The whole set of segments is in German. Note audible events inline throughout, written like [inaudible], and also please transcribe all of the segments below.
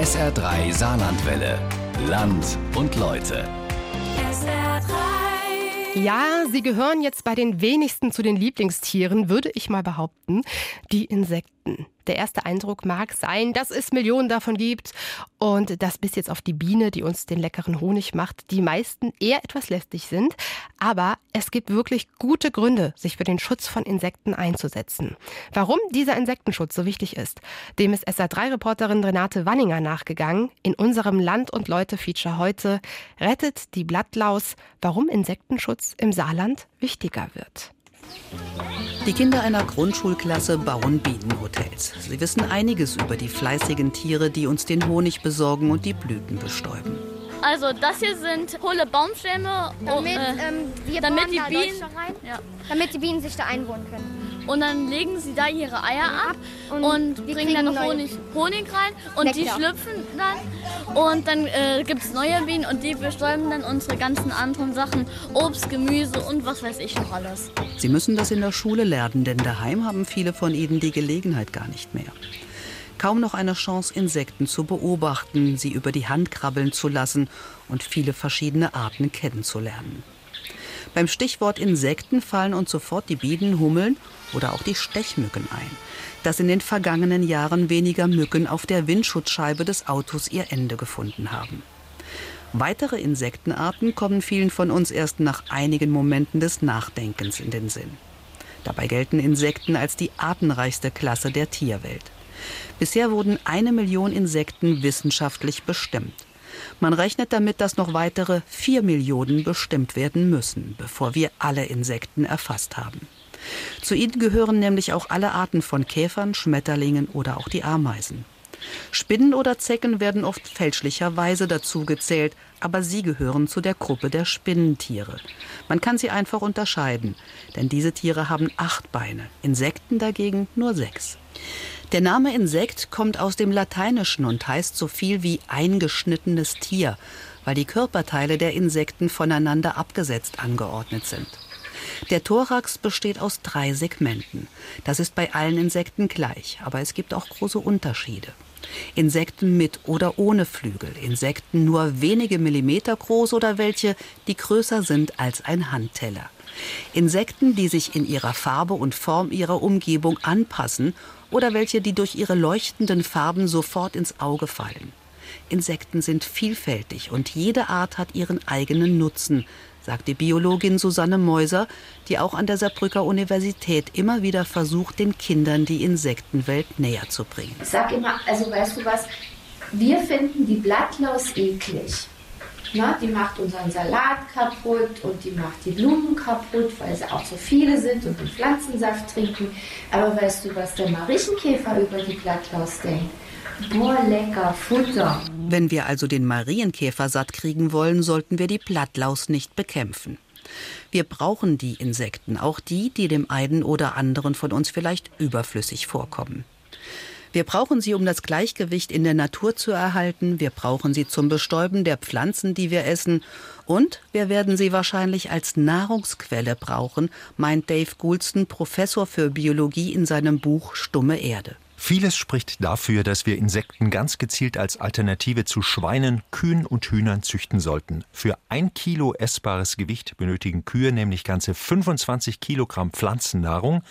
SR3 Saarlandwelle. Land und Leute. Ja, sie gehören jetzt bei den wenigsten zu den Lieblingstieren, würde ich mal behaupten. Die Insekten. Der erste Eindruck mag sein, dass es Millionen davon gibt und dass bis jetzt auf die Biene, die uns den leckeren Honig macht, die meisten eher etwas lästig sind. Aber es gibt wirklich gute Gründe, sich für den Schutz von Insekten einzusetzen. Warum dieser Insektenschutz so wichtig ist, dem ist SA3-Reporterin Renate Wanninger nachgegangen. In unserem Land- und Leute-Feature heute rettet die Blattlaus, warum Insektenschutz im Saarland wichtiger wird. Die Kinder einer Grundschulklasse bauen Bienenhotels. Sie wissen einiges über die fleißigen Tiere, die uns den Honig besorgen und die Blüten bestäuben. Also das hier sind hohle Baumstämme, damit, oh, äh, ähm, damit die Bienen, ja. damit die Bienen sich da einwohnen können. Und dann legen sie da ihre Eier ab und, und bringen dann noch Honig, Honig rein und Nektar. die schlüpfen dann und dann äh, gibt es neue Bienen und die bestäuben dann unsere ganzen anderen Sachen, Obst, Gemüse und was weiß ich noch alles. Sie müssen das in der Schule lernen, denn daheim haben viele von ihnen die Gelegenheit gar nicht mehr kaum noch eine Chance, Insekten zu beobachten, sie über die Hand krabbeln zu lassen und viele verschiedene Arten kennenzulernen. Beim Stichwort Insekten fallen uns sofort die Bienen, Hummeln oder auch die Stechmücken ein. Dass in den vergangenen Jahren weniger Mücken auf der Windschutzscheibe des Autos ihr Ende gefunden haben. Weitere Insektenarten kommen vielen von uns erst nach einigen Momenten des Nachdenkens in den Sinn. Dabei gelten Insekten als die artenreichste Klasse der Tierwelt. Bisher wurden eine Million Insekten wissenschaftlich bestimmt. Man rechnet damit, dass noch weitere vier Millionen bestimmt werden müssen, bevor wir alle Insekten erfasst haben. Zu ihnen gehören nämlich auch alle Arten von Käfern, Schmetterlingen oder auch die Ameisen. Spinnen oder Zecken werden oft fälschlicherweise dazu gezählt, aber sie gehören zu der Gruppe der Spinnentiere. Man kann sie einfach unterscheiden, denn diese Tiere haben acht Beine, Insekten dagegen nur sechs. Der Name Insekt kommt aus dem Lateinischen und heißt so viel wie eingeschnittenes Tier, weil die Körperteile der Insekten voneinander abgesetzt angeordnet sind. Der Thorax besteht aus drei Segmenten. Das ist bei allen Insekten gleich, aber es gibt auch große Unterschiede. Insekten mit oder ohne Flügel, Insekten nur wenige Millimeter groß oder welche, die größer sind als ein Handteller. Insekten, die sich in ihrer Farbe und Form ihrer Umgebung anpassen oder welche, die durch ihre leuchtenden Farben sofort ins Auge fallen. Insekten sind vielfältig und jede Art hat ihren eigenen Nutzen, sagt die Biologin Susanne Meuser, die auch an der Saarbrücker Universität immer wieder versucht, den Kindern die Insektenwelt näher zu bringen. Ich sag immer, also weißt du was, wir finden die Blattlaus eklig. Na, die macht unseren Salat kaputt und die macht die Blumen kaputt, weil sie auch so viele sind und den Pflanzensaft trinken. Aber weißt du, was der Marienkäfer über die Blattlaus denkt? Boah, lecker Futter. Wenn wir also den Marienkäfer satt kriegen wollen, sollten wir die Blattlaus nicht bekämpfen. Wir brauchen die Insekten, auch die, die dem einen oder anderen von uns vielleicht überflüssig vorkommen. Wir brauchen sie, um das Gleichgewicht in der Natur zu erhalten. Wir brauchen sie zum Bestäuben der Pflanzen, die wir essen. Und wir werden sie wahrscheinlich als Nahrungsquelle brauchen, meint Dave Goulston, Professor für Biologie in seinem Buch Stumme Erde. Vieles spricht dafür, dass wir Insekten ganz gezielt als Alternative zu Schweinen, Kühen und Hühnern züchten sollten. Für ein Kilo essbares Gewicht benötigen Kühe nämlich ganze 25 Kilogramm Pflanzennahrung.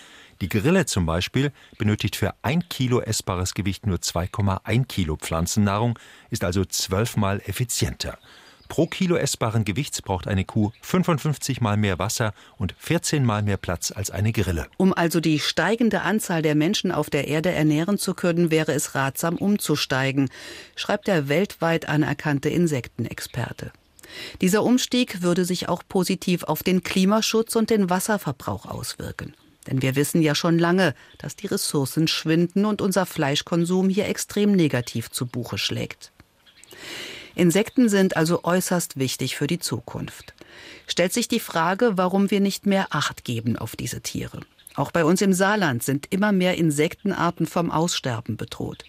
Die Grille zum Beispiel benötigt für ein Kilo essbares Gewicht nur 2,1 Kilo Pflanzennahrung, ist also zwölfmal effizienter. Pro Kilo essbaren Gewichts braucht eine Kuh 55 mal mehr Wasser und 14 mal mehr Platz als eine Grille. Um also die steigende Anzahl der Menschen auf der Erde ernähren zu können, wäre es ratsam umzusteigen, schreibt der weltweit anerkannte Insektenexperte. Dieser Umstieg würde sich auch positiv auf den Klimaschutz und den Wasserverbrauch auswirken. Denn wir wissen ja schon lange, dass die Ressourcen schwinden und unser Fleischkonsum hier extrem negativ zu Buche schlägt. Insekten sind also äußerst wichtig für die Zukunft. Stellt sich die Frage, warum wir nicht mehr Acht geben auf diese Tiere. Auch bei uns im Saarland sind immer mehr Insektenarten vom Aussterben bedroht.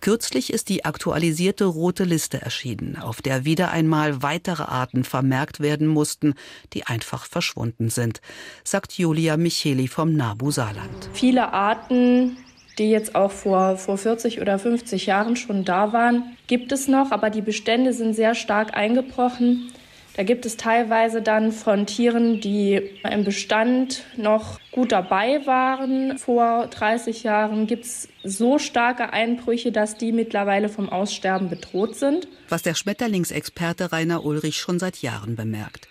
Kürzlich ist die aktualisierte rote Liste erschienen, auf der wieder einmal weitere Arten vermerkt werden mussten, die einfach verschwunden sind, sagt Julia Micheli vom NABU Saarland. Viele Arten die jetzt auch vor, vor 40 oder 50 Jahren schon da waren, gibt es noch, aber die Bestände sind sehr stark eingebrochen. Da gibt es teilweise dann von Tieren, die im Bestand noch gut dabei waren. Vor 30 Jahren gibt es so starke Einbrüche, dass die mittlerweile vom Aussterben bedroht sind. Was der Schmetterlingsexperte Rainer Ulrich schon seit Jahren bemerkt.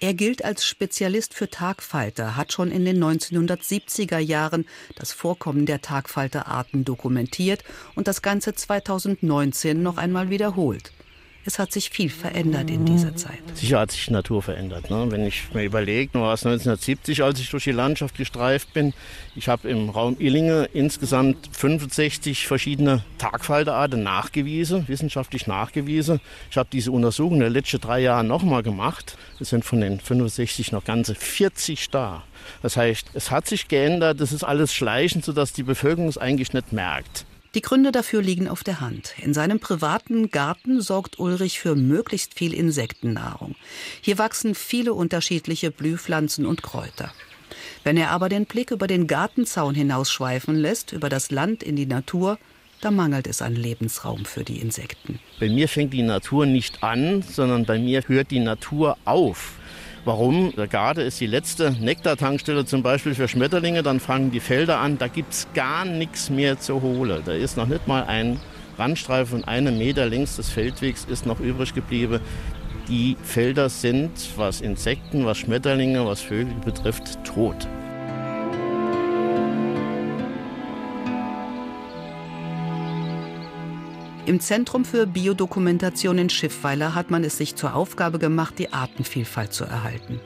Er gilt als Spezialist für Tagfalter, hat schon in den 1970er Jahren das Vorkommen der Tagfalterarten dokumentiert und das Ganze 2019 noch einmal wiederholt. Es hat sich viel verändert in dieser Zeit. Sicher hat sich die Natur verändert. Ne? Wenn ich mir überlege, nur es 1970, als ich durch die Landschaft gestreift bin. Ich habe im Raum Illinge insgesamt 65 verschiedene Tagfalterarten nachgewiesen, wissenschaftlich nachgewiesen. Ich habe diese Untersuchung in den letzten drei Jahren nochmal gemacht. Es sind von den 65 noch ganze 40 da. Das heißt, es hat sich geändert, es ist alles schleichend, sodass die Bevölkerung es eigentlich nicht merkt. Die Gründe dafür liegen auf der Hand. In seinem privaten Garten sorgt Ulrich für möglichst viel Insektennahrung. Hier wachsen viele unterschiedliche Blühpflanzen und Kräuter. Wenn er aber den Blick über den Gartenzaun hinausschweifen lässt, über das Land in die Natur, da mangelt es an Lebensraum für die Insekten. Bei mir fängt die Natur nicht an, sondern bei mir hört die Natur auf. Warum? Der Garde ist die letzte Nektartankstelle zum Beispiel für Schmetterlinge. Dann fangen die Felder an. Da gibt es gar nichts mehr zu holen. Da ist noch nicht mal ein Randstreifen von einem Meter längs des Feldwegs ist noch übrig geblieben. Die Felder sind, was Insekten, was Schmetterlinge, was Vögel betrifft, tot. Im Zentrum für Biodokumentation in Schiffweiler hat man es sich zur Aufgabe gemacht, die Artenvielfalt zu erhalten.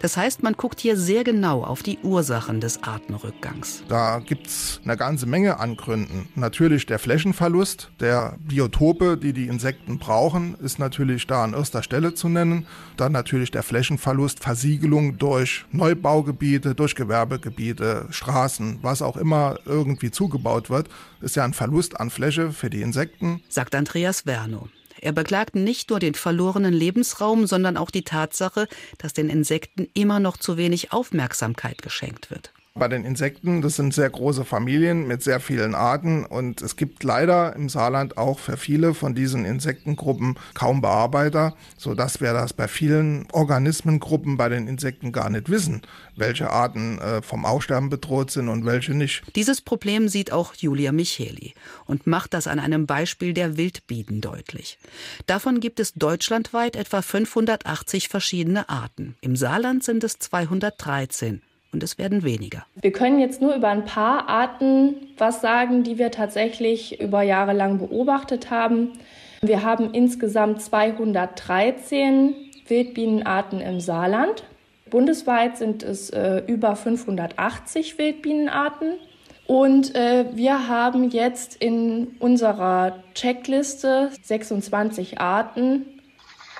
Das heißt, man guckt hier sehr genau auf die Ursachen des Artenrückgangs. Da gibt es eine ganze Menge an Gründen. Natürlich der Flächenverlust der Biotope, die die Insekten brauchen, ist natürlich da an erster Stelle zu nennen. Dann natürlich der Flächenverlust, Versiegelung durch Neubaugebiete, durch Gewerbegebiete, Straßen, was auch immer irgendwie zugebaut wird, ist ja ein Verlust an Fläche für die Insekten. Sagt Andreas Werno. Er beklagt nicht nur den verlorenen Lebensraum, sondern auch die Tatsache, dass den Insekten immer noch zu wenig Aufmerksamkeit geschenkt wird. Bei den Insekten, das sind sehr große Familien mit sehr vielen Arten und es gibt leider im Saarland auch für viele von diesen Insektengruppen kaum Bearbeiter, sodass wir das bei vielen Organismengruppen bei den Insekten gar nicht wissen, welche Arten äh, vom Aussterben bedroht sind und welche nicht. Dieses Problem sieht auch Julia Micheli und macht das an einem Beispiel der Wildbienen deutlich. Davon gibt es deutschlandweit etwa 580 verschiedene Arten. Im Saarland sind es 213 und es werden weniger. Wir können jetzt nur über ein paar Arten was sagen, die wir tatsächlich über Jahre lang beobachtet haben. Wir haben insgesamt 213 Wildbienenarten im Saarland. Bundesweit sind es äh, über 580 Wildbienenarten. Und äh, wir haben jetzt in unserer Checkliste 26 Arten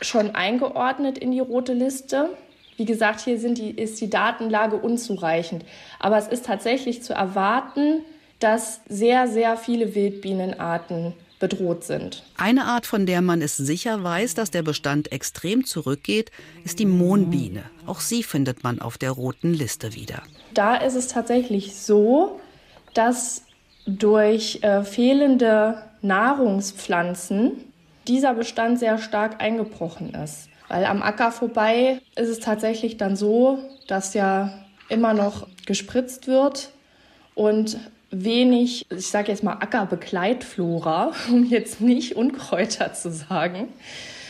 schon eingeordnet in die rote Liste. Wie gesagt, hier die, ist die Datenlage unzureichend. Aber es ist tatsächlich zu erwarten, dass sehr, sehr viele Wildbienenarten bedroht sind. Eine Art, von der man es sicher weiß, dass der Bestand extrem zurückgeht, ist die Mohnbiene. Auch sie findet man auf der roten Liste wieder. Da ist es tatsächlich so, dass durch äh, fehlende Nahrungspflanzen dieser Bestand sehr stark eingebrochen ist. Weil am Acker vorbei ist es tatsächlich dann so, dass ja immer noch gespritzt wird und wenig, ich sage jetzt mal Ackerbegleitflora, [laughs] um jetzt nicht Unkräuter zu sagen,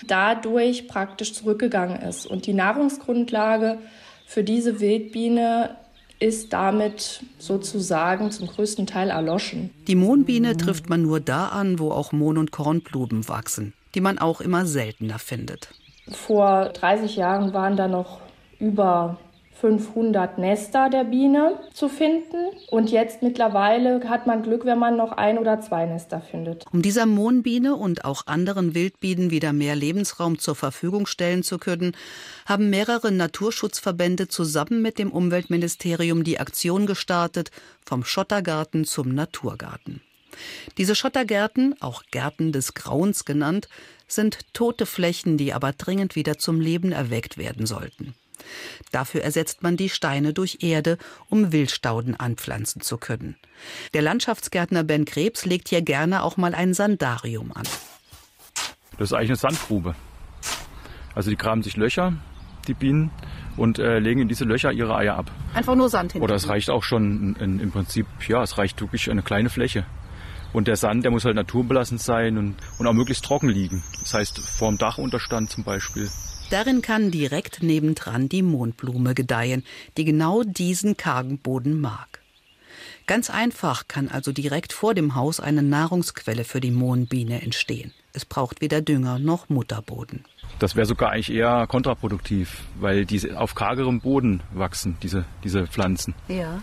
dadurch praktisch zurückgegangen ist. Und die Nahrungsgrundlage für diese Wildbiene ist damit sozusagen zum größten Teil erloschen. Die Mohnbiene trifft man nur da an, wo auch Mohn- und Kornblumen wachsen, die man auch immer seltener findet. Vor 30 Jahren waren da noch über 500 Nester der Biene zu finden. Und jetzt mittlerweile hat man Glück, wenn man noch ein oder zwei Nester findet. Um dieser Mohnbiene und auch anderen Wildbienen wieder mehr Lebensraum zur Verfügung stellen zu können, haben mehrere Naturschutzverbände zusammen mit dem Umweltministerium die Aktion gestartet, vom Schottergarten zum Naturgarten. Diese Schottergärten, auch Gärten des Grauens genannt, sind tote Flächen, die aber dringend wieder zum Leben erweckt werden sollten. Dafür ersetzt man die Steine durch Erde, um Wildstauden anpflanzen zu können. Der Landschaftsgärtner Ben Krebs legt hier gerne auch mal ein Sandarium an. Das ist eigentlich eine Sandgrube. Also die graben sich Löcher, die Bienen, und äh, legen in diese Löcher ihre Eier ab. Einfach nur Sand hin. Oder es reicht auch schon in, in, im Prinzip, ja, es reicht wirklich eine kleine Fläche. Und der Sand, der muss halt naturbelassen sein und, und auch möglichst trocken liegen. Das heißt, vorm Dachunterstand zum Beispiel. Darin kann direkt nebendran die Mondblume gedeihen, die genau diesen kargen Boden mag. Ganz einfach kann also direkt vor dem Haus eine Nahrungsquelle für die Mohnbiene entstehen. Es braucht weder Dünger noch Mutterboden. Das wäre sogar eigentlich eher kontraproduktiv, weil diese auf kargerem Boden wachsen, diese, diese Pflanzen. Ja.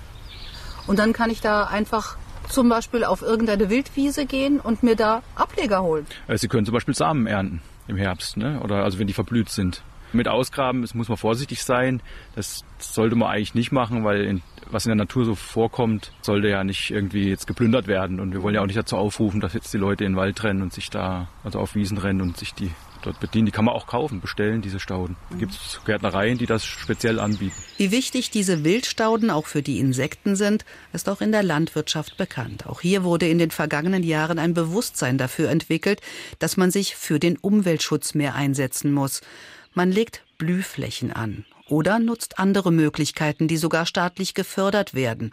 Und dann kann ich da einfach zum Beispiel auf irgendeine Wildwiese gehen und mir da Ableger holen. Äh, Sie können zum Beispiel Samen ernten im Herbst, ne? oder also wenn die verblüht sind. Mit Ausgraben muss man vorsichtig sein. Das sollte man eigentlich nicht machen, weil in, was in der Natur so vorkommt, sollte ja nicht irgendwie jetzt geplündert werden. Und wir wollen ja auch nicht dazu aufrufen, dass jetzt die Leute in den Wald rennen und sich da, also auf Wiesen rennen und sich die dort bedienen. Die kann man auch kaufen, bestellen, diese Stauden. Da gibt es Gärtnereien, die das speziell anbieten. Wie wichtig diese Wildstauden auch für die Insekten sind, ist auch in der Landwirtschaft bekannt. Auch hier wurde in den vergangenen Jahren ein Bewusstsein dafür entwickelt, dass man sich für den Umweltschutz mehr einsetzen muss. Man legt Blühflächen an oder nutzt andere Möglichkeiten, die sogar staatlich gefördert werden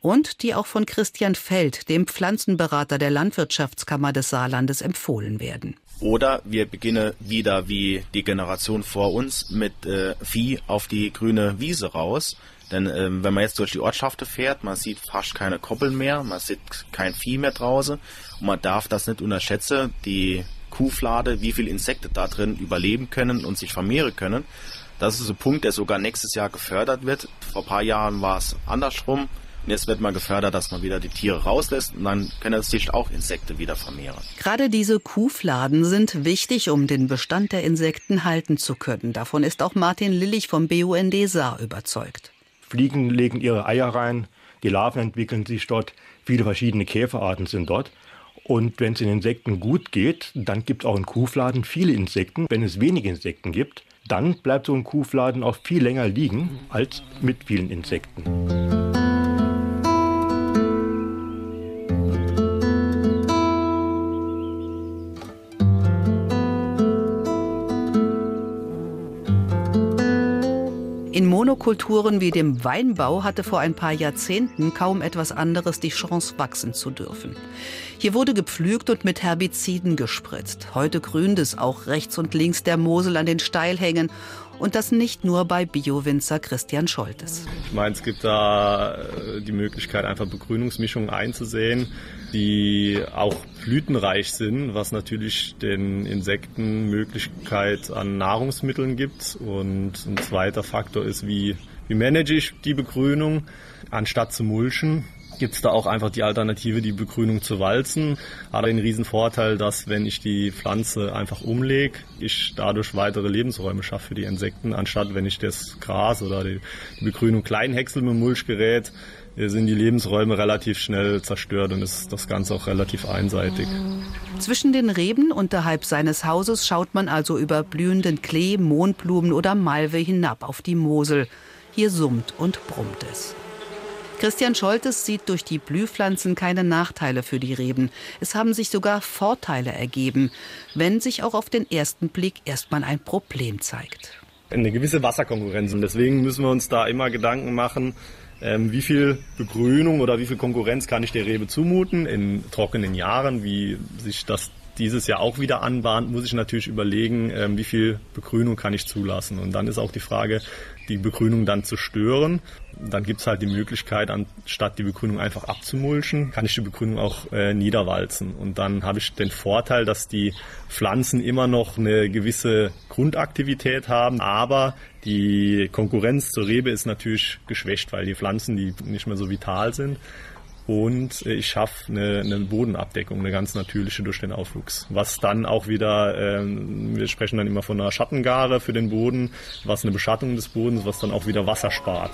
und die auch von Christian Feld, dem Pflanzenberater der Landwirtschaftskammer des Saarlandes, empfohlen werden. Oder wir beginnen wieder wie die Generation vor uns mit äh, Vieh auf die grüne Wiese raus. Denn ähm, wenn man jetzt durch die Ortschaften fährt, man sieht fast keine Koppeln mehr, man sieht kein Vieh mehr draußen und man darf das nicht unterschätzen, die Kuhflade, wie viele Insekten da drin überleben können und sich vermehren können. Das ist ein Punkt, der sogar nächstes Jahr gefördert wird. Vor ein paar Jahren war es andersrum. Und jetzt wird mal gefördert, dass man wieder die Tiere rauslässt und dann können sich auch Insekten wieder vermehren. Gerade diese Kuhfladen sind wichtig, um den Bestand der Insekten halten zu können. Davon ist auch Martin Lillich vom BUND Saar überzeugt. Fliegen legen ihre Eier rein, die Larven entwickeln sich dort, viele verschiedene Käferarten sind dort. Und wenn es den Insekten gut geht, dann gibt es auch in Kuhfladen viele Insekten. Wenn es wenige Insekten gibt, dann bleibt so ein Kuhfladen auch viel länger liegen als mit vielen Insekten. Monokulturen wie dem Weinbau hatte vor ein paar Jahrzehnten kaum etwas anderes die Chance, wachsen zu dürfen. Hier wurde gepflügt und mit Herbiziden gespritzt. Heute grünt es auch rechts und links der Mosel an den Steilhängen und das nicht nur bei Bio-Winzer Christian Scholtes. Ich meine, es gibt da äh, die Möglichkeit, einfach Begrünungsmischungen einzusehen, die auch blütenreich sind, was natürlich den Insekten Möglichkeit an Nahrungsmitteln gibt. Und ein zweiter Faktor ist, wie, wie manage ich die Begrünung, anstatt zu mulchen gibt es da auch einfach die Alternative, die Begrünung zu walzen. Aber den riesen Vorteil, dass wenn ich die Pflanze einfach umlege, ich dadurch weitere Lebensräume schaffe für die Insekten, anstatt wenn ich das Gras oder die, Begrünung klein häcksel mit Mulchgerät, äh, sind die Lebensräume relativ schnell zerstört und ist das Ganze auch relativ einseitig. Zwischen den Reben unterhalb seines Hauses schaut man also über blühenden Klee, Mohnblumen oder Malve hinab auf die Mosel. Hier summt und brummt es. Christian Scholtes sieht durch die Blühpflanzen keine Nachteile für die Reben. Es haben sich sogar Vorteile ergeben, wenn sich auch auf den ersten Blick erstmal ein Problem zeigt. Eine gewisse Wasserkonkurrenz. Und deswegen müssen wir uns da immer Gedanken machen, ähm, wie viel Begrünung oder wie viel Konkurrenz kann ich der Rebe zumuten in trockenen Jahren, wie sich das dieses Jahr auch wieder anbahnt, muss ich natürlich überlegen, ähm, wie viel Begrünung kann ich zulassen. Und dann ist auch die Frage, die Begrünung dann zu stören. Dann gibt es halt die Möglichkeit, anstatt die Begrünung einfach abzumulchen, kann ich die Begrünung auch äh, niederwalzen. Und dann habe ich den Vorteil, dass die Pflanzen immer noch eine gewisse Grundaktivität haben, aber die Konkurrenz zur Rebe ist natürlich geschwächt, weil die Pflanzen, die nicht mehr so vital sind und äh, ich schaffe eine, eine, Bodenabdeckung, eine ganz natürliche durch den Aufwuchs. Was dann auch wieder, ähm, wir sprechen dann immer von einer Schattengare für den Boden, was eine Beschattung des Bodens, was dann auch wieder Wasser spart.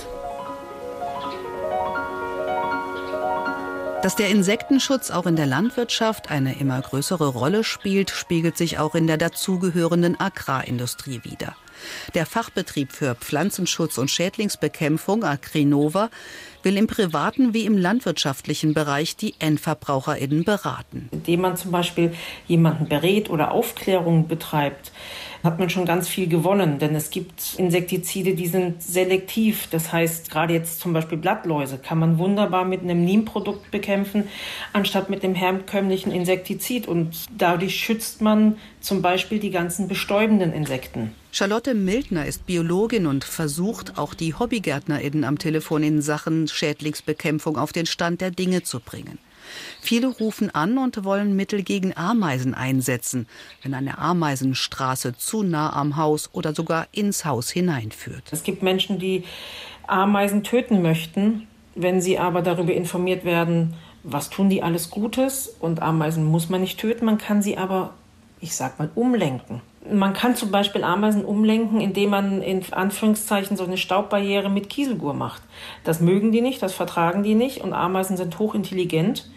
Dass der Insektenschutz auch in der Landwirtschaft eine immer größere Rolle spielt, spiegelt sich auch in der dazugehörenden Agrarindustrie wider. Der Fachbetrieb für Pflanzenschutz und Schädlingsbekämpfung Agrinova will im privaten wie im landwirtschaftlichen Bereich die EndverbraucherInnen beraten. Indem man zum Beispiel jemanden berät oder Aufklärung betreibt, hat man schon ganz viel gewonnen, denn es gibt Insektizide, die sind selektiv. Das heißt, gerade jetzt zum Beispiel Blattläuse kann man wunderbar mit einem Neem-Produkt bekämpfen, anstatt mit dem herkömmlichen Insektizid. Und dadurch schützt man zum Beispiel die ganzen bestäubenden Insekten. Charlotte Mildner ist Biologin und versucht, auch die HobbygärtnerInnen am Telefon in Sachen Schädlingsbekämpfung auf den Stand der Dinge zu bringen. Viele rufen an und wollen Mittel gegen Ameisen einsetzen, wenn eine Ameisenstraße zu nah am Haus oder sogar ins Haus hineinführt. Es gibt Menschen, die Ameisen töten möchten, wenn sie aber darüber informiert werden, was tun die alles Gutes und Ameisen muss man nicht töten, man kann sie aber, ich sag mal, umlenken. Man kann zum Beispiel Ameisen umlenken, indem man in Anführungszeichen so eine Staubbarriere mit Kieselgur macht. Das mögen die nicht, das vertragen die nicht und Ameisen sind hochintelligent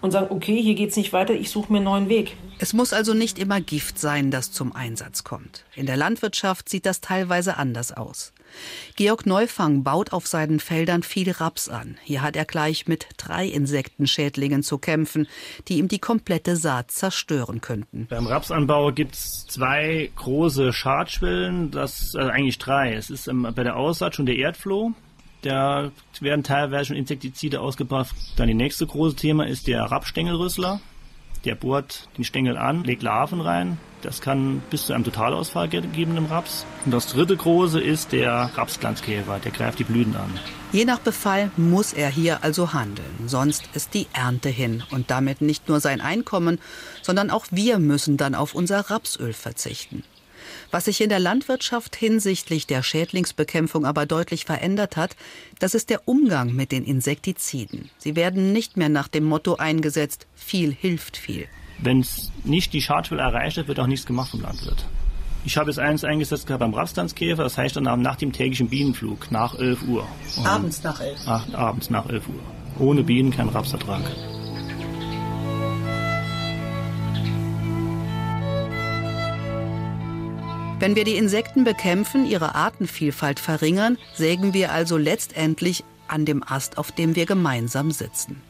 und sagen, okay, hier geht es nicht weiter, ich suche mir einen neuen Weg. Es muss also nicht immer Gift sein, das zum Einsatz kommt. In der Landwirtschaft sieht das teilweise anders aus. Georg Neufang baut auf seinen Feldern viel Raps an. Hier hat er gleich mit drei Insektenschädlingen zu kämpfen, die ihm die komplette Saat zerstören könnten. Beim Rapsanbau gibt es zwei große Schadschwellen, das also eigentlich drei. Es ist bei der Aussaat schon der Erdfloh, da werden teilweise schon Insektizide ausgebracht. Dann die nächste große Thema ist der Rapstängelrüssler. Der bohrt den Stängel an, legt Larven rein. Das kann bis zu einem Totalausfall geben im Raps. Und das dritte große ist der Rapsglanzkäfer. Der greift die Blüten an. Je nach Befall muss er hier also handeln. Sonst ist die Ernte hin. Und damit nicht nur sein Einkommen, sondern auch wir müssen dann auf unser Rapsöl verzichten. Was sich in der Landwirtschaft hinsichtlich der Schädlingsbekämpfung aber deutlich verändert hat, das ist der Umgang mit den Insektiziden. Sie werden nicht mehr nach dem Motto eingesetzt, viel hilft viel. Wenn es nicht die Schadschwelle erreicht wird, wird auch nichts gemacht vom Landwirt. Ich habe es eins eingesetzt gehabt beim Rapstanzkäfer, das heißt dann nach dem täglichen Bienenflug, nach 11 Uhr. Und abends nach 11 Uhr? Abends nach 11 Uhr. Ohne Bienen kein Rapsertrag. Wenn wir die Insekten bekämpfen, ihre Artenvielfalt verringern, sägen wir also letztendlich an dem Ast, auf dem wir gemeinsam sitzen.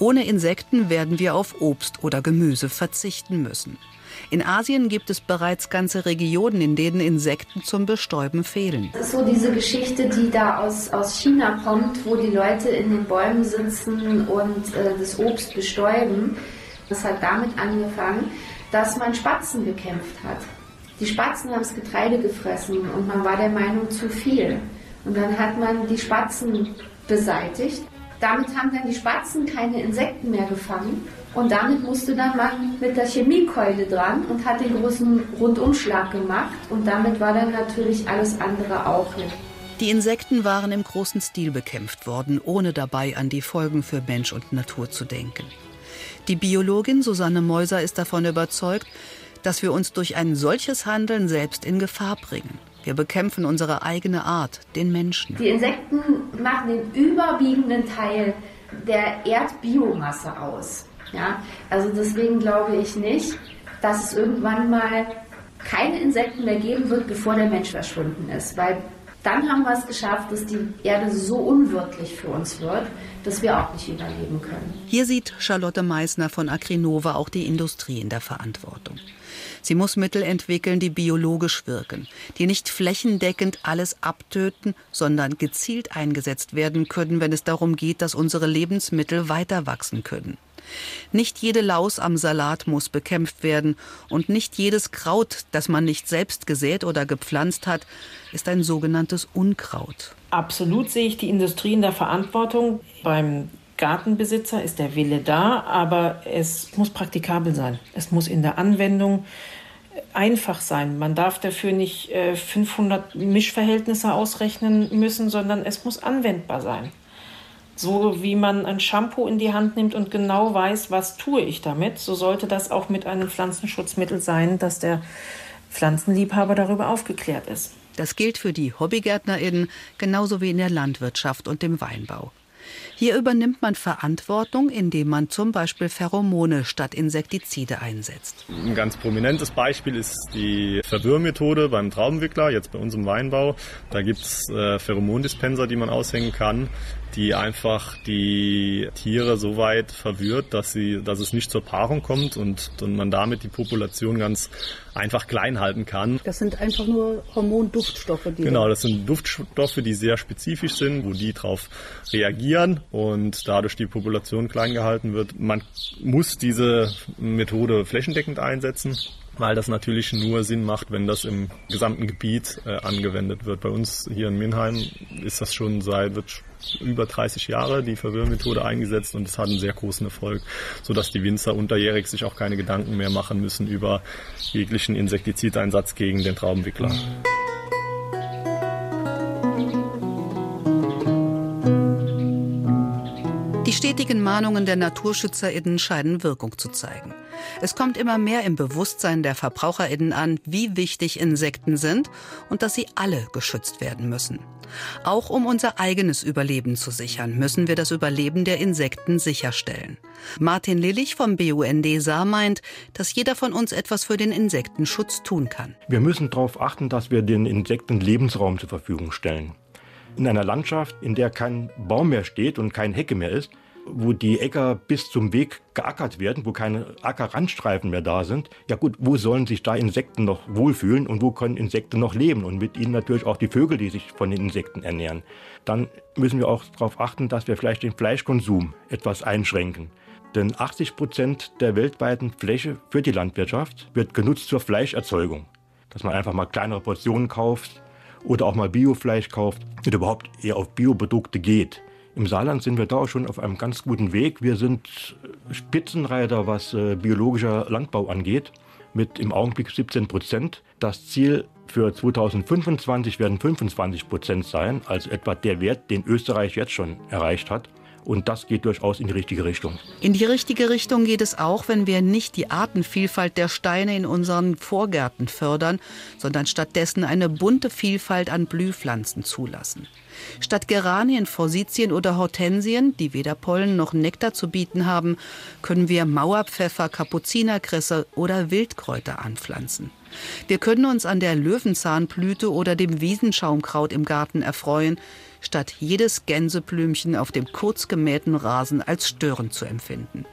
Ohne Insekten werden wir auf Obst oder Gemüse verzichten müssen. In Asien gibt es bereits ganze Regionen, in denen Insekten zum Bestäuben fehlen. Das ist so diese Geschichte, die da aus, aus China kommt, wo die Leute in den Bäumen sitzen und äh, das Obst bestäuben. Das hat damit angefangen, dass man Spatzen bekämpft hat. Die Spatzen haben das Getreide gefressen und man war der Meinung zu viel. Und dann hat man die Spatzen beseitigt. Damit haben dann die Spatzen keine Insekten mehr gefangen. Und damit musste dann man mit der Chemiekeule dran und hat den großen Rundumschlag gemacht. Und damit war dann natürlich alles andere auch hin. Die Insekten waren im großen Stil bekämpft worden, ohne dabei an die Folgen für Mensch und Natur zu denken. Die Biologin Susanne Meuser ist davon überzeugt, dass wir uns durch ein solches Handeln selbst in Gefahr bringen. Wir bekämpfen unsere eigene Art, den Menschen. Die Insekten machen den überwiegenden Teil der Erdbiomasse aus. Ja, also deswegen glaube ich nicht, dass es irgendwann mal keine Insekten mehr geben wird, bevor der Mensch verschwunden ist. Weil dann haben wir es geschafft, dass die Erde so unwirtlich für uns wird, dass wir auch nicht überleben können. Hier sieht Charlotte Meissner von Agrinova auch die Industrie in der Verantwortung. Sie muss Mittel entwickeln, die biologisch wirken, die nicht flächendeckend alles abtöten, sondern gezielt eingesetzt werden können, wenn es darum geht, dass unsere Lebensmittel weiter wachsen können. Nicht jede Laus am Salat muss bekämpft werden und nicht jedes Kraut, das man nicht selbst gesät oder gepflanzt hat, ist ein sogenanntes Unkraut. Absolut sehe ich die Industrie in der Verantwortung. Beim Gartenbesitzer ist der Wille da, aber es muss praktikabel sein. Es muss in der Anwendung einfach sein. Man darf dafür nicht 500 äh, Mischverhältnisse ausrechnen müssen, sondern es muss anwendbar sein. So wie man ein Shampoo in die Hand nimmt und genau weiß, was tue ich damit, so sollte das auch mit einem Pflanzenschutzmittel sein, dass der Pflanzenliebhaber darüber aufgeklärt ist. Das gilt für die Hobbygärtnerinnen genauso wie in der Landwirtschaft und dem Weinbau. Hier übernimmt man Verantwortung, indem man zum Beispiel Pheromone statt Insektizide einsetzt. Ein ganz prominentes Beispiel ist die Verwirrmethode beim Traubenwickler, jetzt bei uns im Weinbau. Da gibt es äh, Pheromondispenser, die man aushängen kann, die einfach die Tiere so weit verwirrt, dass, sie, dass es nicht zur Paarung kommt und, und man damit die Population ganz einfach klein halten kann. Das sind einfach nur Hormonduftstoffe. Die genau, das sind Duftstoffe, die sehr spezifisch sind, wo die darauf reagieren und dadurch die Population klein gehalten wird. Man muss diese Methode flächendeckend einsetzen weil das natürlich nur Sinn macht, wenn das im gesamten Gebiet äh, angewendet wird. Bei uns hier in Minheim ist das schon seit über 30 Jahre die Verwirrmethode eingesetzt und es hat einen sehr großen Erfolg, sodass die Winzer unterjährig sich auch keine Gedanken mehr machen müssen über jeglichen Insektizideinsatz gegen den Traubenwickler. Stetigen Mahnungen der NaturschützerInnen scheinen Wirkung zu zeigen. Es kommt immer mehr im Bewusstsein der VerbraucherInnen an, wie wichtig Insekten sind und dass sie alle geschützt werden müssen. Auch um unser eigenes Überleben zu sichern, müssen wir das Überleben der Insekten sicherstellen. Martin Lillich vom BUND Saar meint, dass jeder von uns etwas für den Insektenschutz tun kann. Wir müssen darauf achten, dass wir den Insekten Lebensraum zur Verfügung stellen. In einer Landschaft, in der kein Baum mehr steht und kein Hecke mehr ist, wo die Äcker bis zum Weg geackert werden, wo keine Ackerrandstreifen mehr da sind, ja gut, wo sollen sich da Insekten noch wohlfühlen und wo können Insekten noch leben und mit ihnen natürlich auch die Vögel, die sich von den Insekten ernähren. Dann müssen wir auch darauf achten, dass wir vielleicht den Fleischkonsum etwas einschränken. Denn 80 Prozent der weltweiten Fläche für die Landwirtschaft wird genutzt zur Fleischerzeugung. Dass man einfach mal kleinere Portionen kauft oder auch mal Biofleisch kauft und überhaupt eher auf Bioprodukte geht. Im Saarland sind wir da auch schon auf einem ganz guten Weg. Wir sind Spitzenreiter, was äh, biologischer Landbau angeht, mit im Augenblick 17 Prozent. Das Ziel für 2025 werden 25 Prozent sein, also etwa der Wert, den Österreich jetzt schon erreicht hat. Und das geht durchaus in die richtige Richtung. In die richtige Richtung geht es auch, wenn wir nicht die Artenvielfalt der Steine in unseren Vorgärten fördern, sondern stattdessen eine bunte Vielfalt an Blühpflanzen zulassen. Statt Geranien, Forsythien oder Hortensien, die weder Pollen noch Nektar zu bieten haben, können wir Mauerpfeffer, Kapuzinerkresse oder Wildkräuter anpflanzen. Wir können uns an der Löwenzahnblüte oder dem Wiesenschaumkraut im Garten erfreuen, statt jedes Gänseblümchen auf dem kurz gemähten Rasen als störend zu empfinden.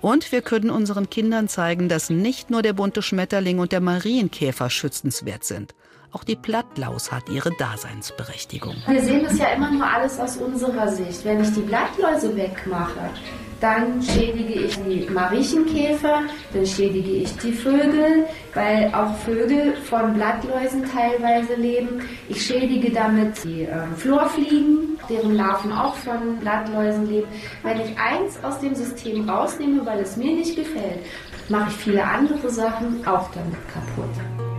Und wir können unseren Kindern zeigen, dass nicht nur der bunte Schmetterling und der Marienkäfer schützenswert sind. Auch die Blattlaus hat ihre Daseinsberechtigung. Wir sehen das ja immer nur alles aus unserer Sicht. Wenn ich die Blattläuse wegmache, dann schädige ich die Mariechenkäfer, dann schädige ich die Vögel, weil auch Vögel von Blattläusen teilweise leben. Ich schädige damit die äh, Florfliegen, deren Larven auch von Blattläusen leben. Wenn ich eins aus dem System rausnehme, weil es mir nicht gefällt, mache ich viele andere Sachen auch damit kaputt.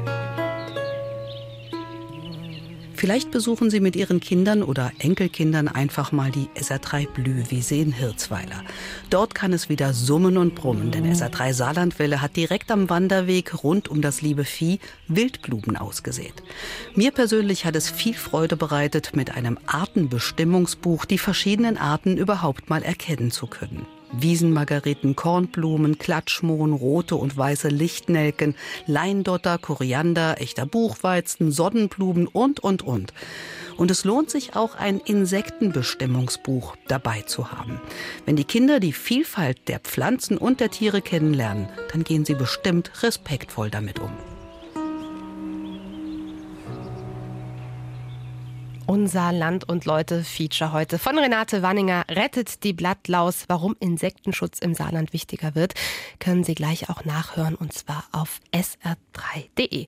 Vielleicht besuchen Sie mit Ihren Kindern oder Enkelkindern einfach mal die SR3 Blühwiese in Hirzweiler. Dort kann es wieder summen und brummen, denn SR3 Saarlandwelle hat direkt am Wanderweg rund um das liebe Vieh Wildblumen ausgesät. Mir persönlich hat es viel Freude bereitet, mit einem Artenbestimmungsbuch die verschiedenen Arten überhaupt mal erkennen zu können. Wiesenmargareten, Kornblumen, Klatschmohn, rote und weiße Lichtnelken, Leindotter, Koriander, echter Buchweizen, Sonnenblumen und, und, und. Und es lohnt sich auch ein Insektenbestimmungsbuch dabei zu haben. Wenn die Kinder die Vielfalt der Pflanzen und der Tiere kennenlernen, dann gehen sie bestimmt respektvoll damit um. Unser Land und Leute Feature heute von Renate Wanninger rettet die Blattlaus. Warum Insektenschutz im Saarland wichtiger wird, können Sie gleich auch nachhören und zwar auf sr3.de.